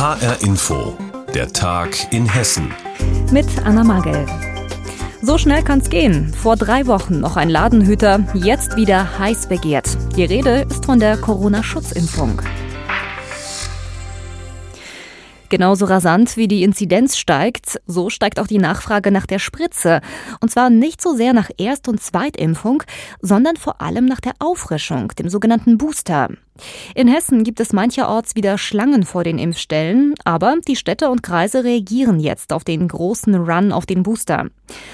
HR Info, der Tag in Hessen. Mit Anna Magel. So schnell kann's gehen. Vor drei Wochen noch ein Ladenhüter, jetzt wieder heiß begehrt. Die Rede ist von der Corona-Schutzimpfung. Genauso rasant wie die Inzidenz steigt, so steigt auch die Nachfrage nach der Spritze. Und zwar nicht so sehr nach Erst- und Zweitimpfung, sondern vor allem nach der Auffrischung, dem sogenannten Booster. In Hessen gibt es mancherorts wieder Schlangen vor den Impfstellen, aber die Städte und Kreise reagieren jetzt auf den großen Run auf den Booster.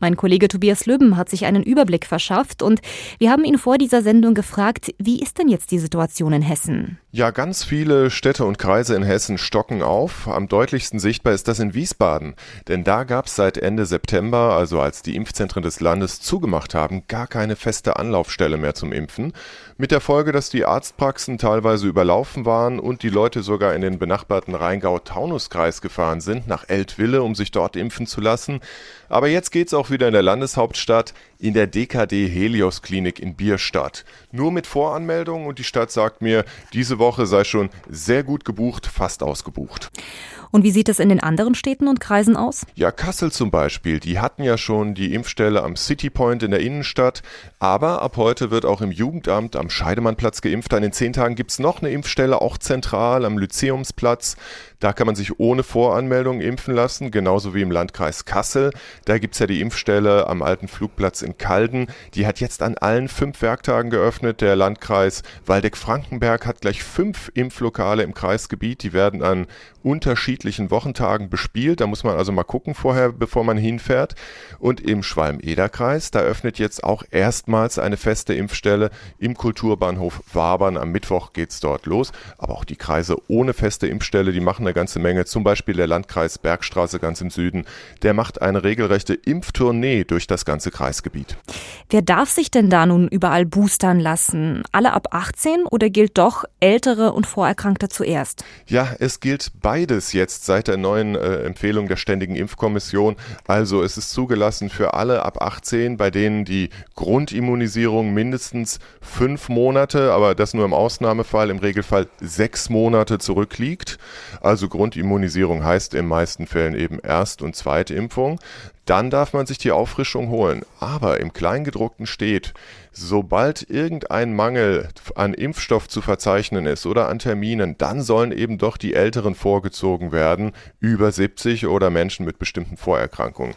Mein Kollege Tobias Lübben hat sich einen Überblick verschafft und wir haben ihn vor dieser Sendung gefragt, wie ist denn jetzt die Situation in Hessen? Ja, ganz viele Städte und Kreise in Hessen stocken auf. Am deutlichsten sichtbar ist das in Wiesbaden, denn da gab es seit Ende September, also als die Impfzentren des Landes zugemacht haben, gar keine feste Anlaufstelle mehr zum Impfen, mit der Folge, dass die Arztpraxen teilweise überlaufen waren und die Leute sogar in den benachbarten Rheingau-Taunus-Kreis gefahren sind, nach Eltville, um sich dort impfen zu lassen. Aber jetzt geht's auch wieder in der Landeshauptstadt in der DKD Helios Klinik in Bierstadt. Nur mit Voranmeldung und die Stadt sagt mir, diese Woche sei schon sehr gut gebucht, fast ausgebucht. Und wie sieht es in den anderen Städten und Kreisen aus? Ja, Kassel zum Beispiel, die hatten ja schon die Impfstelle am City Point in der Innenstadt, aber ab heute wird auch im Jugendamt am Scheidemannplatz geimpft. An den zehn Tagen gibt's noch eine Impfstelle, auch zentral am Lyzeumsplatz. Da kann man sich ohne Voranmeldung impfen lassen, genauso wie im Landkreis Kassel. Da gibt's ja die Impfstelle am alten Flugplatz in Calden. Die hat jetzt an allen fünf Werktagen geöffnet. Der Landkreis Waldeck-Frankenberg hat gleich fünf Impflokale im Kreisgebiet. Die werden an unterschiedlichen Wochentagen bespielt. Da muss man also mal gucken vorher, bevor man hinfährt. Und im Schwalm-Eder-Kreis, da öffnet jetzt auch erstmals eine feste Impfstelle im Kulturbahnhof Wabern. Am Mittwoch geht's dort los. Aber auch die Kreise ohne feste Impfstelle, die machen eine ganze Menge. Zum Beispiel der Landkreis Bergstraße ganz im Süden. Der macht eine regelrechte Impftournee durch das ganze Kreisgebiet. Wer darf sich denn da nun überall boostern lassen? Alle ab 18 oder gilt doch Ältere und Vorerkrankte zuerst? Ja, es gilt beides jetzt seit der neuen äh, Empfehlung der Ständigen Impfkommission. Also es ist zugelassen für alle ab 18, bei denen die Grundimmunisierung mindestens fünf Monate, aber das nur im Ausnahmefall, im Regelfall sechs Monate zurückliegt. Also Grundimmunisierung heißt in meisten Fällen eben Erst- und Zweitimpfung dann darf man sich die Auffrischung holen. Aber im Kleingedruckten steht, sobald irgendein Mangel an Impfstoff zu verzeichnen ist oder an Terminen, dann sollen eben doch die Älteren vorgezogen werden, über 70 oder Menschen mit bestimmten Vorerkrankungen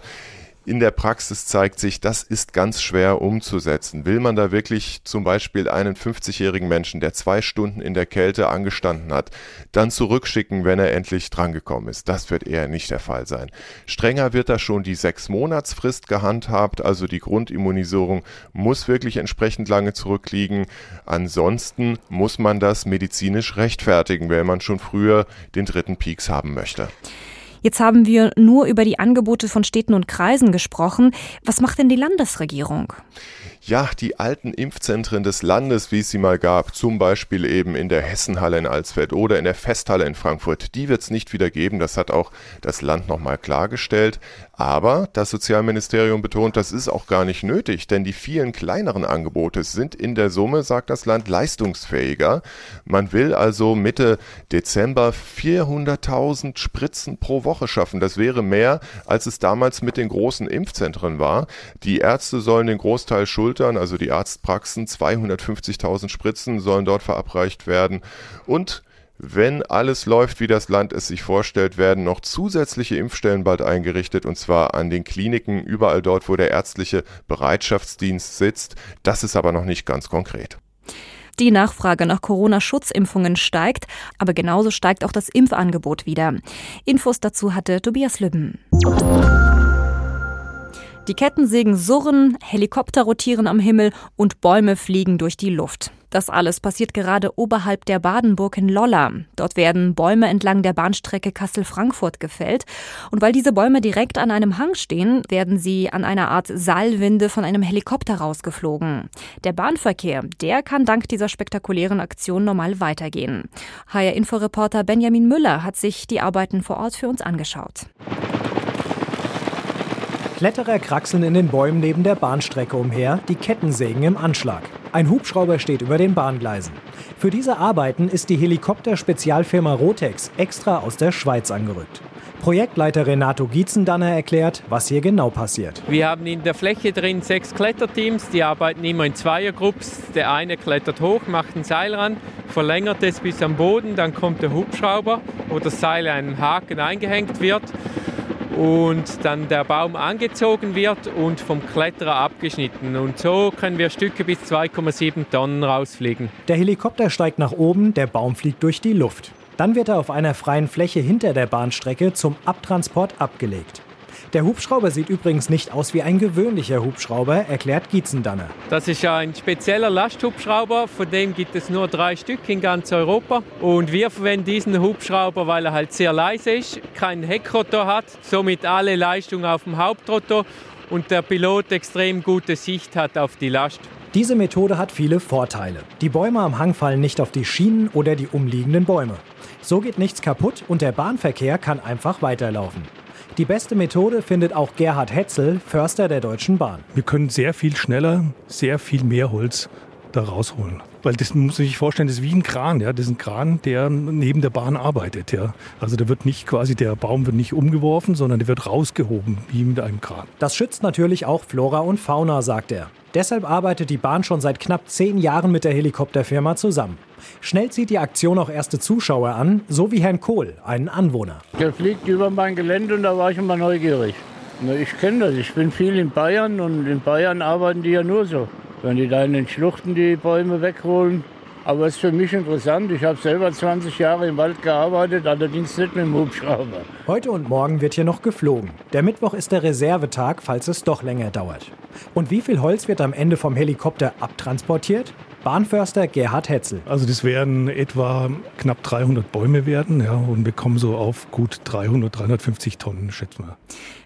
in der Praxis zeigt sich, das ist ganz schwer umzusetzen. Will man da wirklich zum Beispiel einen 50-jährigen Menschen, der zwei Stunden in der Kälte angestanden hat, dann zurückschicken, wenn er endlich drangekommen ist? Das wird eher nicht der Fall sein. Strenger wird da schon die sechs Monatsfrist gehandhabt, also die Grundimmunisierung muss wirklich entsprechend lange zurückliegen. Ansonsten muss man das medizinisch rechtfertigen, wenn man schon früher den dritten Peaks haben möchte. Jetzt haben wir nur über die Angebote von Städten und Kreisen gesprochen. Was macht denn die Landesregierung? ja, die alten Impfzentren des Landes, wie es sie mal gab, zum Beispiel eben in der Hessenhalle in Alsfeld oder in der Festhalle in Frankfurt, die wird es nicht wieder geben. Das hat auch das Land nochmal klargestellt. Aber das Sozialministerium betont, das ist auch gar nicht nötig, denn die vielen kleineren Angebote sind in der Summe, sagt das Land, leistungsfähiger. Man will also Mitte Dezember 400.000 Spritzen pro Woche schaffen. Das wäre mehr, als es damals mit den großen Impfzentren war. Die Ärzte sollen den Großteil Schultern, also die Arztpraxen, 250.000 Spritzen sollen dort verabreicht werden und wenn alles läuft, wie das Land es sich vorstellt, werden noch zusätzliche Impfstellen bald eingerichtet, und zwar an den Kliniken, überall dort, wo der ärztliche Bereitschaftsdienst sitzt. Das ist aber noch nicht ganz konkret. Die Nachfrage nach Corona-Schutzimpfungen steigt, aber genauso steigt auch das Impfangebot wieder. Infos dazu hatte Tobias Lübben. Die Kettensägen surren, Helikopter rotieren am Himmel und Bäume fliegen durch die Luft. Das alles passiert gerade oberhalb der Badenburg in Lolla. Dort werden Bäume entlang der Bahnstrecke Kassel-Frankfurt gefällt. Und weil diese Bäume direkt an einem Hang stehen, werden sie an einer Art Seilwinde von einem Helikopter rausgeflogen. Der Bahnverkehr, der kann dank dieser spektakulären Aktion normal weitergehen. HR-Inforeporter Benjamin Müller hat sich die Arbeiten vor Ort für uns angeschaut. Kletterer kraxeln in den Bäumen neben der Bahnstrecke umher, die Kettensägen im Anschlag. Ein Hubschrauber steht über den Bahngleisen. Für diese Arbeiten ist die Helikopter-Spezialfirma Rotex extra aus der Schweiz angerückt. Projektleiter Renato Gietzendanner erklärt, was hier genau passiert. Wir haben in der Fläche drin sechs Kletterteams, die arbeiten immer in Zweiergrupps. Der eine klettert hoch, macht ein Seil ran, verlängert es bis am Boden, dann kommt der Hubschrauber, wo das Seil einen Haken eingehängt wird und dann der Baum angezogen wird und vom Kletterer abgeschnitten. Und so können wir Stücke bis 2,7 Tonnen rausfliegen. Der Helikopter steigt nach oben, der Baum fliegt durch die Luft. Dann wird er auf einer freien Fläche hinter der Bahnstrecke zum Abtransport abgelegt. Der Hubschrauber sieht übrigens nicht aus wie ein gewöhnlicher Hubschrauber, erklärt Gietzendanner. Das ist ja ein spezieller Lasthubschrauber, von dem gibt es nur drei Stück in ganz Europa. Und wir verwenden diesen Hubschrauber, weil er halt sehr leise ist, keinen Heckrotor hat, somit alle Leistung auf dem Hauptrotor und der Pilot extrem gute Sicht hat auf die Last. Diese Methode hat viele Vorteile. Die Bäume am Hang fallen nicht auf die Schienen oder die umliegenden Bäume. So geht nichts kaputt und der Bahnverkehr kann einfach weiterlaufen. Die beste Methode findet auch Gerhard Hetzel, Förster der Deutschen Bahn. Wir können sehr viel schneller, sehr viel mehr Holz da rausholen. Weil das muss man sich vorstellen, das ist wie ein Kran, ja. Das ist ein Kran, der neben der Bahn arbeitet, ja. Also da wird nicht quasi, der Baum wird nicht umgeworfen, sondern der wird rausgehoben, wie mit einem Kran. Das schützt natürlich auch Flora und Fauna, sagt er. Deshalb arbeitet die Bahn schon seit knapp zehn Jahren mit der Helikopterfirma zusammen. Schnell zieht die Aktion auch erste Zuschauer an, so wie Herrn Kohl, einen Anwohner. Der fliegt über mein Gelände und da war ich immer neugierig. Ich kenne das, ich bin viel in Bayern und in Bayern arbeiten die ja nur so. Wenn die da in den Schluchten die Bäume wegholen, aber es ist für mich interessant. Ich habe selber 20 Jahre im Wald gearbeitet, allerdings nicht mit dem Hubschrauber. Heute und morgen wird hier noch geflogen. Der Mittwoch ist der Reservetag, falls es doch länger dauert. Und wie viel Holz wird am Ende vom Helikopter abtransportiert? Bahnförster Gerhard Hetzel. Also das werden etwa knapp 300 Bäume werden ja, und wir kommen so auf gut 300, 350 Tonnen, schätzen wir.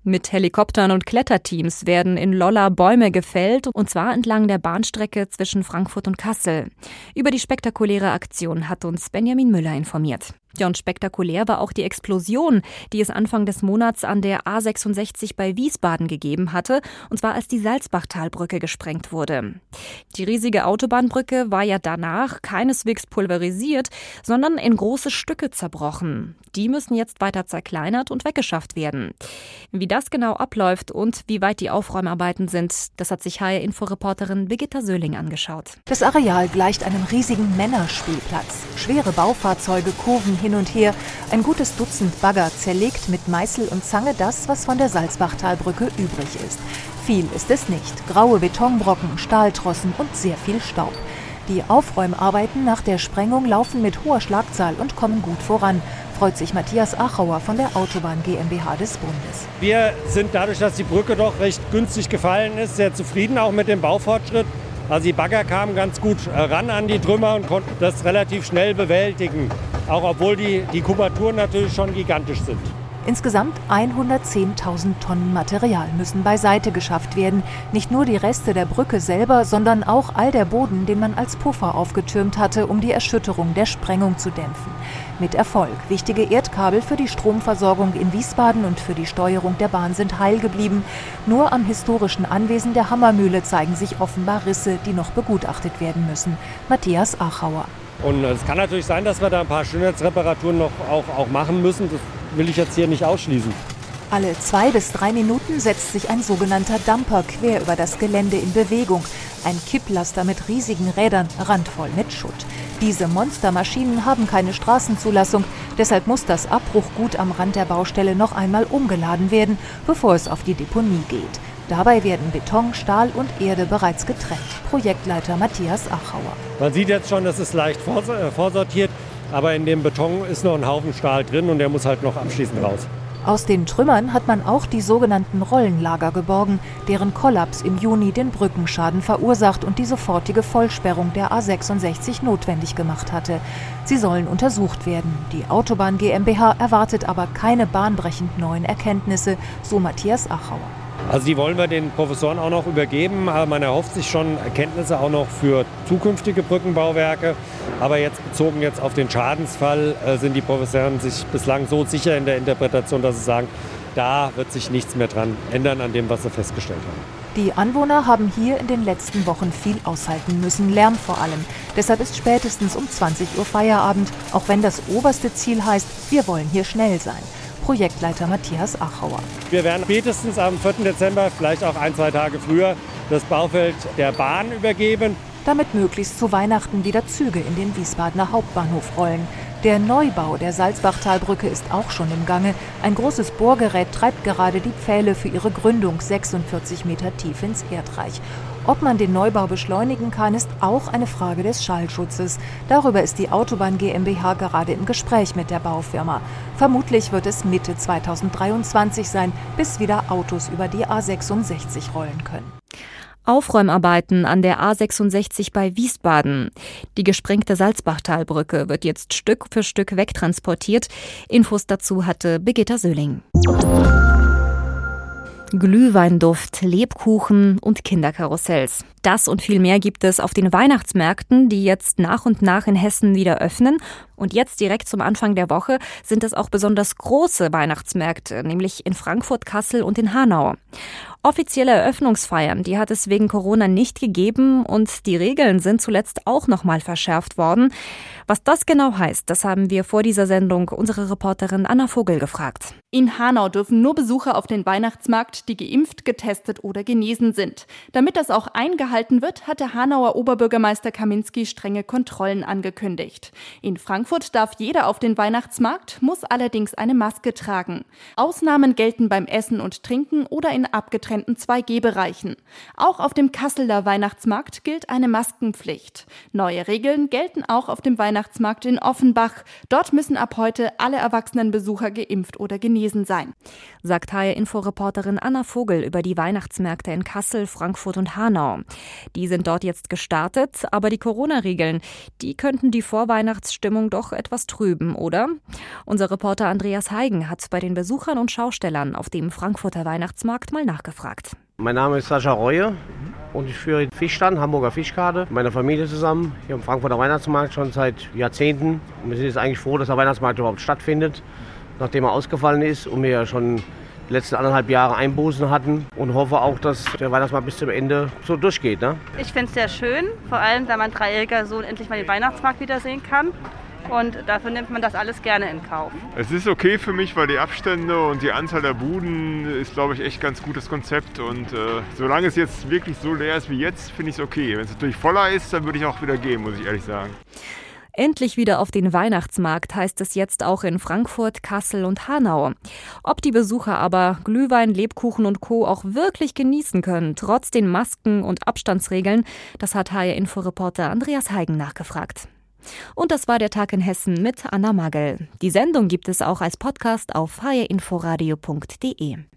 Mit Helikoptern und Kletterteams werden in Lolla Bäume gefällt, und zwar entlang der Bahnstrecke zwischen Frankfurt und Kassel. Über die spektakuläre Aktion hat uns Benjamin Müller informiert. Ja, und spektakulär war auch die Explosion, die es Anfang des Monats an der A66 bei Wiesbaden gegeben hatte, und zwar als die Salzbachtalbrücke gesprengt wurde. Die riesige Autobahnbrücke war ja danach keineswegs pulverisiert, sondern in große Stücke zerbrochen. Die müssen jetzt weiter zerkleinert und weggeschafft werden. Wie das genau abläuft und wie weit die Aufräumarbeiten sind, das hat sich HR-Inforeporterin Birgitta Söhling angeschaut. Das Areal gleicht einem riesigen Männerspielplatz. Schwere Baufahrzeuge kurven hin und her. Ein gutes Dutzend Bagger zerlegt mit Meißel und Zange das, was von der Salzbachtalbrücke übrig ist. Viel ist es nicht. Graue Betonbrocken, Stahltrossen und sehr viel Staub. Die Aufräumarbeiten nach der Sprengung laufen mit hoher Schlagzahl und kommen gut voran, freut sich Matthias Achauer von der Autobahn GmbH des Bundes. Wir sind dadurch, dass die Brücke doch recht günstig gefallen ist, sehr zufrieden auch mit dem Baufortschritt. Also die Bagger kamen ganz gut äh, ran an die Trümmer und konnten das relativ schnell bewältigen. Auch obwohl die, die Kubaturen natürlich schon gigantisch sind. Insgesamt 110.000 Tonnen Material müssen beiseite geschafft werden. Nicht nur die Reste der Brücke selber, sondern auch all der Boden, den man als Puffer aufgetürmt hatte, um die Erschütterung der Sprengung zu dämpfen. Mit Erfolg. Wichtige Erdkabel für die Stromversorgung in Wiesbaden und für die Steuerung der Bahn sind heil geblieben. Nur am historischen Anwesen der Hammermühle zeigen sich offenbar Risse, die noch begutachtet werden müssen. Matthias Achauer. Und es kann natürlich sein, dass wir da ein paar Schönheitsreparaturen noch auch, auch machen müssen. Das will ich jetzt hier nicht ausschließen. Alle zwei bis drei Minuten setzt sich ein sogenannter Dumper quer über das Gelände in Bewegung. Ein Kipplaster mit riesigen Rädern, randvoll mit Schutt. Diese Monstermaschinen haben keine Straßenzulassung, deshalb muss das Abbruchgut am Rand der Baustelle noch einmal umgeladen werden, bevor es auf die Deponie geht. Dabei werden Beton, Stahl und Erde bereits getrennt. Projektleiter Matthias Achauer. Man sieht jetzt schon, das ist leicht äh, vorsortiert, aber in dem Beton ist noch ein Haufen Stahl drin und der muss halt noch abschließend raus. Aus den Trümmern hat man auch die sogenannten Rollenlager geborgen, deren Kollaps im Juni den Brückenschaden verursacht und die sofortige Vollsperrung der A66 notwendig gemacht hatte. Sie sollen untersucht werden. Die Autobahn GmbH erwartet aber keine bahnbrechend neuen Erkenntnisse, so Matthias Achauer. Also die wollen wir den Professoren auch noch übergeben. Man erhofft sich schon Erkenntnisse auch noch für zukünftige Brückenbauwerke. Aber jetzt bezogen jetzt auf den Schadensfall äh, sind die Professoren sich bislang so sicher in der Interpretation, dass sie sagen, da wird sich nichts mehr dran ändern an dem, was sie festgestellt haben. Die Anwohner haben hier in den letzten Wochen viel aushalten müssen, Lärm vor allem. Deshalb ist spätestens um 20 Uhr Feierabend, auch wenn das oberste Ziel heißt, wir wollen hier schnell sein. Projektleiter Matthias Achauer. Wir werden spätestens am 4. Dezember, vielleicht auch ein, zwei Tage früher, das Baufeld der Bahn übergeben. Damit möglichst zu Weihnachten wieder Züge in den Wiesbadener Hauptbahnhof rollen. Der Neubau der Salzbachtalbrücke ist auch schon im Gange. Ein großes Bohrgerät treibt gerade die Pfähle für ihre Gründung 46 Meter tief ins Erdreich. Ob man den Neubau beschleunigen kann, ist auch eine Frage des Schallschutzes. Darüber ist die Autobahn GmbH gerade im Gespräch mit der Baufirma. Vermutlich wird es Mitte 2023 sein, bis wieder Autos über die A66 rollen können. Aufräumarbeiten an der A66 bei Wiesbaden. Die gesprengte Salzbachtalbrücke wird jetzt Stück für Stück wegtransportiert. Infos dazu hatte Birgitta Söhling. Glühweinduft, Lebkuchen und Kinderkarussells. Das und viel mehr gibt es auf den Weihnachtsmärkten, die jetzt nach und nach in Hessen wieder öffnen. Und jetzt direkt zum Anfang der Woche sind es auch besonders große Weihnachtsmärkte, nämlich in Frankfurt, Kassel und in Hanau. Offizielle Eröffnungsfeiern, die hat es wegen Corona nicht gegeben und die Regeln sind zuletzt auch nochmal verschärft worden. Was das genau heißt, das haben wir vor dieser Sendung unsere Reporterin Anna Vogel gefragt. In Hanau dürfen nur Besucher auf den Weihnachtsmarkt, die geimpft, getestet oder genesen sind. Damit das auch eingehalten wird, hat der Hanauer Oberbürgermeister Kaminski strenge Kontrollen angekündigt. In Frankfurt darf jeder auf den Weihnachtsmarkt, muss allerdings eine Maske tragen. Ausnahmen gelten beim Essen und Trinken oder in abgetrennten getrennten 2G-Bereichen. Auch auf dem Kasseler Weihnachtsmarkt gilt eine Maskenpflicht. Neue Regeln gelten auch auf dem Weihnachtsmarkt in Offenbach. Dort müssen ab heute alle erwachsenen Besucher geimpft oder genesen sein. Sagt HR-Inforeporterin Anna Vogel über die Weihnachtsmärkte in Kassel, Frankfurt und Hanau. Die sind dort jetzt gestartet, aber die Corona-Regeln, die könnten die Vorweihnachtsstimmung doch etwas trüben, oder? Unser Reporter Andreas Heigen hat bei den Besuchern und Schaustellern auf dem Frankfurter Weihnachtsmarkt mal nachgefragt gefragt. Mein Name ist Sascha Reue und ich führe den Fischstand, Hamburger Fischkarte, mit meiner Familie zusammen hier am Frankfurter Weihnachtsmarkt schon seit Jahrzehnten. wir sind jetzt eigentlich froh, dass der Weihnachtsmarkt überhaupt stattfindet, nachdem er ausgefallen ist und wir ja schon die letzten anderthalb Jahre Einbußen hatten und hoffe auch, dass der Weihnachtsmarkt bis zum Ende so durchgeht. Ne? Ich finde es sehr schön, vor allem da mein dreijähriger Sohn endlich mal den Weihnachtsmarkt wiedersehen kann und dafür nimmt man das alles gerne in Kauf. Es ist okay für mich, weil die Abstände und die Anzahl der Buden ist, glaube ich, echt ganz gutes Konzept und äh, solange es jetzt wirklich so leer ist wie jetzt, finde ich es okay. Wenn es natürlich voller ist, dann würde ich auch wieder gehen, muss ich ehrlich sagen. Endlich wieder auf den Weihnachtsmarkt heißt es jetzt auch in Frankfurt, Kassel und Hanau. Ob die Besucher aber Glühwein, Lebkuchen und Co. auch wirklich genießen können, trotz den Masken und Abstandsregeln, das hat HR-Inforeporter Andreas Heigen nachgefragt. Und das war der Tag in Hessen mit Anna Magel. Die Sendung gibt es auch als Podcast auf hrinforadio.de.